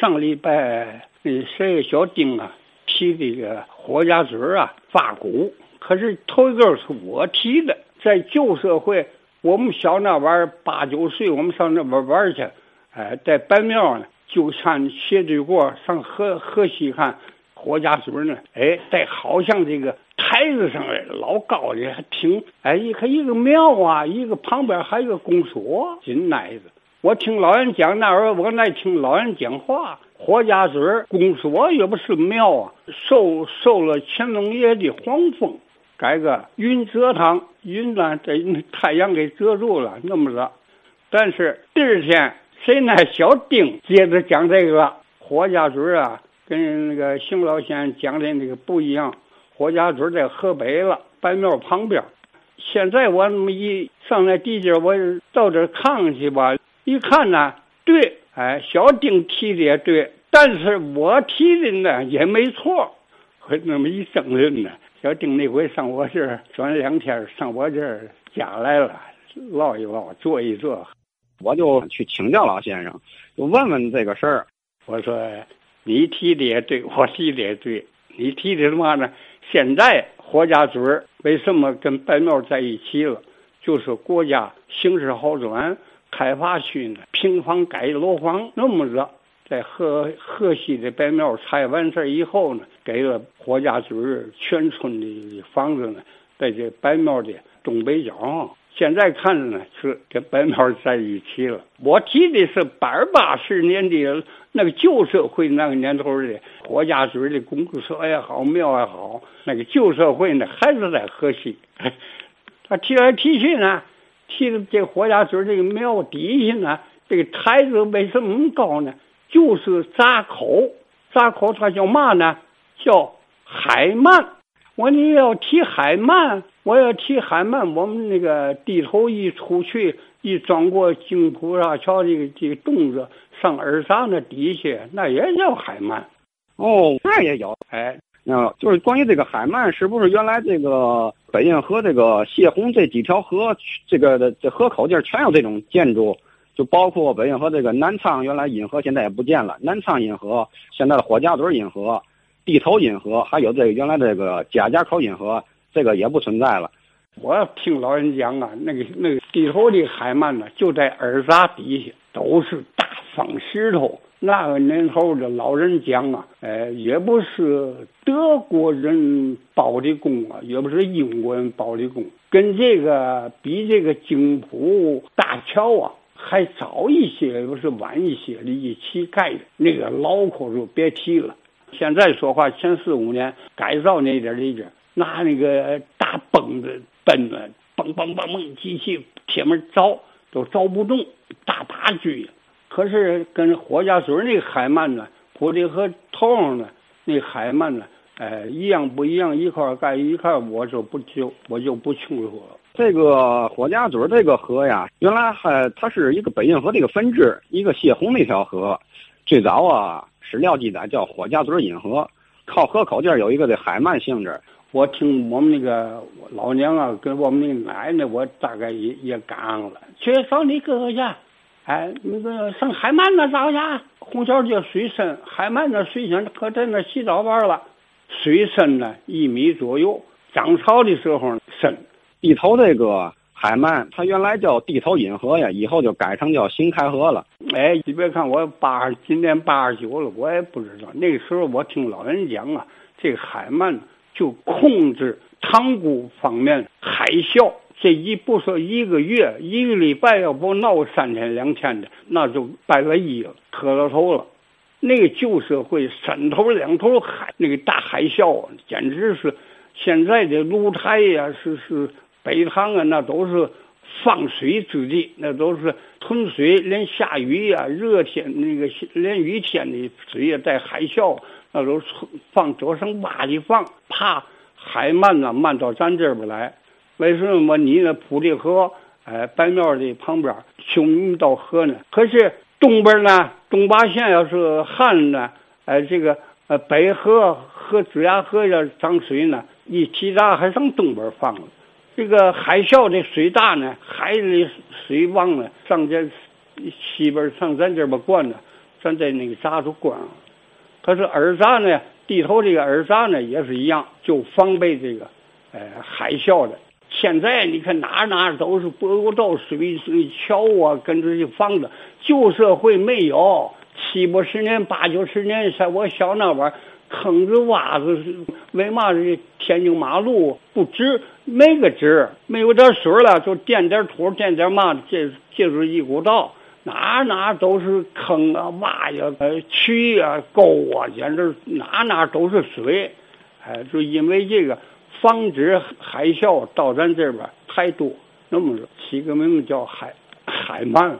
上礼拜那谁小丁啊提这个火家嘴啊发鼓，可是头一个是我提的，在旧社会，我们小那玩儿八九岁，我们上那边玩去，哎，在白庙呢，就上斜对过上河河西看火家嘴呢，哎，在好像这个台子上来老高的，还挺哎，一看一个庙啊，一个旁边还有个公所，真耐子。我听老人讲那会儿，我爱听老人讲话。火家嘴公所也不是庙啊，受受了乾隆爷的皇封，改个云遮堂，云呢在太阳给遮住了，那么着。但是第二天，谁那小丁接着讲这个火家嘴啊，跟那个邢老先生讲的那个不一样。火家嘴在河北了，白庙旁边。现在我那么一上那地界，我到这看看去吧。一看呢，对，哎，小丁提的也对，但是我提的呢也没错，会那么一争论呢。小丁那回上我这儿转两天，上我这儿家来了，唠一唠，坐一坐，我就去请教老先生，就问问这个事儿。我说你提的也对，我提的也对，你提的什么呢？现在霍家嘴为什么跟白庙在一起了？就是国家形势好转。开发区呢，平房改楼房那么着，在河河西的白庙拆完事以后呢，给了霍家嘴全村的房子呢，在这白庙的东北角。现在看着呢，是跟白庙在一起了。我提的是八八十年的那个旧社会那个年头的霍家嘴的公社也好，庙也好，那个旧社会呢，还是在河西。他提来提去呢。提的这火家嘴这个庙底下呢，这个台子为什么高呢？就是闸口，闸口它叫嘛呢？叫海鳗。我你要提海鳗，我要提海鳗，我们那个地头一出去，一转过金菩萨桥这个这个洞子，上二闸那底下，那也叫海鳗。哦，那也有，哎。啊，就是关于这个海鳗，是不是原来这个北运河、这个泄洪这几条河，这个的这河口地儿全有这种建筑？就包括北运河这个南昌，原来引河现在也不见了。南昌引河，现在的火家嘴引河、地头引河，还有这个原来这个贾家口引河，这个也不存在了。我听老人讲啊，那个那个地头的海鳗呢，就在二闸底下，都是大方石头。那个年头的老人讲啊，哎，也不是德国人包的工啊，也不是英国人包的工，跟这个比这个京浦大桥啊还早一些，也不是晚一些的一起盖的，那个老口就别提了。现在说话前四五年改造那点里边，拿那个大泵子奔子，嘣嘣嘣嘣，机器铁门凿都凿不动，大把锯。可是跟霍家嘴那海鳗呢，普里河头上呢那海鳗呢，哎，一样不一样？一块盖一块，我就不就我就不清楚了。这个霍家嘴这个河呀，原来还它是一个北运河的一个分支，一个泄洪的一条河。最早啊，史料记载叫霍家嘴引河，靠河口这儿有一个的海鳗性质。我听我们那个老娘啊，跟我们那个奶奶，我大概也也赶上了。去找你哥哥去。哎，那个上海鳗那找去，红桥街水深，海鳗那水深可在那洗澡玩了。水深呢一米左右，涨潮的时候深。地头这个海鳗，它原来叫地头引河呀，以后就改成叫新开河了。哎，你别看我八今年八十九了，我也不知道。那个时候我听老人讲啊，这个海鳗就控制塘沽方面海啸。这一不说一个月，一个礼拜要不闹三天两天的，那就败了一了，磕了头了。那个旧社会三头两头海，那个大海啸啊，简直是现在的露台呀，是是北塘啊，那都是放水之地，那都是囤水，连下雨呀、热天那个连雨天的水也带海啸，那都放早上挖的放，怕海漫啊漫到咱这边来。为什么你那普利河，哎，白庙的旁边修一道河呢？可是东边呢，东八县要是旱呢，哎，这个呃北河和子牙河要涨水呢，一提闸还上东边放了。这个海啸的水大呢，海里水旺呢，上这西边上咱这边灌呢，咱在那个闸处关上。可是二闸呢，地头这个二闸呢也是一样，就防备这个，呃，海啸的。现在你看哪哪都是柏油道、水水桥啊，跟这些房子。旧社会没有，七八十年、八九十年，在我小那会儿，坑子洼子，为嘛这天津马路不直？没个直，没有点水了，就垫点土，垫点嘛，借借助一股道，哪哪都是坑啊、洼呀、呃、渠啊、沟啊，简直哪哪都是水。哎，就因为这个。防止海啸到咱这边太多，那么起个名字叫海海鳗。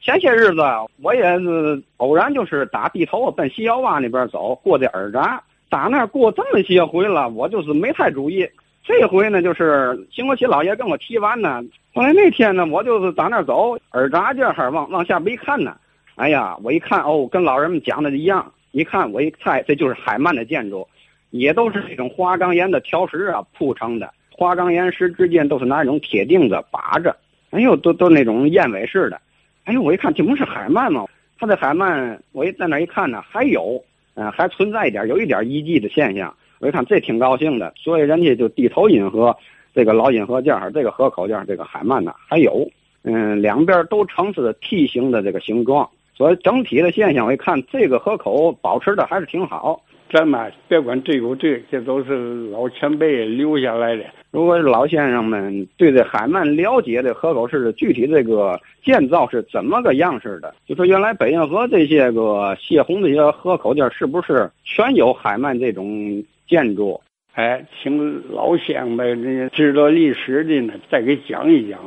前些日子我也是偶然就是打地头奔西窑洼那边走过的耳闸，打那过这么些回了，我就是没太注意。这回呢，就是邢国奇老爷跟我提完呢，后来那天呢，我就是打那走耳闸这儿往往下边一看呢，哎呀，我一看哦，跟老人们讲的一样，一看我一猜这就是海鳗的建筑。也都是这种花岗岩的条石啊铺成的，花岗岩石之间都是拿那种铁钉子把着，哎呦，都都那种燕尾式的，哎呦，我一看这不是海鳗吗？它的海鳗，我一在那一看呢，还有，嗯，还存在一点，有一点遗迹的现象。我一看这挺高兴的，所以人家就地头引河这个老引河件儿，这个河口件儿，这个海鳗呢还有，嗯，两边都呈是梯形的这个形状，所以整体的现象我一看，这个河口保持的还是挺好。咱嘛，别管对不对，这都是老前辈留下来的。如果老先生们对这海鳗了解的河口是具体这个建造是怎么个样式的，就说原来北运河这些个泄洪这些河口件是不是全有海鳗这种建筑？哎，请老先生们知道历史的呢，再给讲一讲。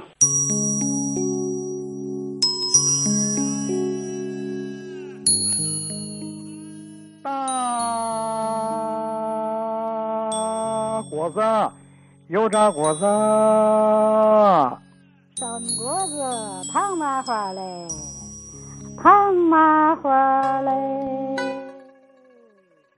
果子，油炸果子。蒸果子，糖麻花嘞，糖麻花嘞。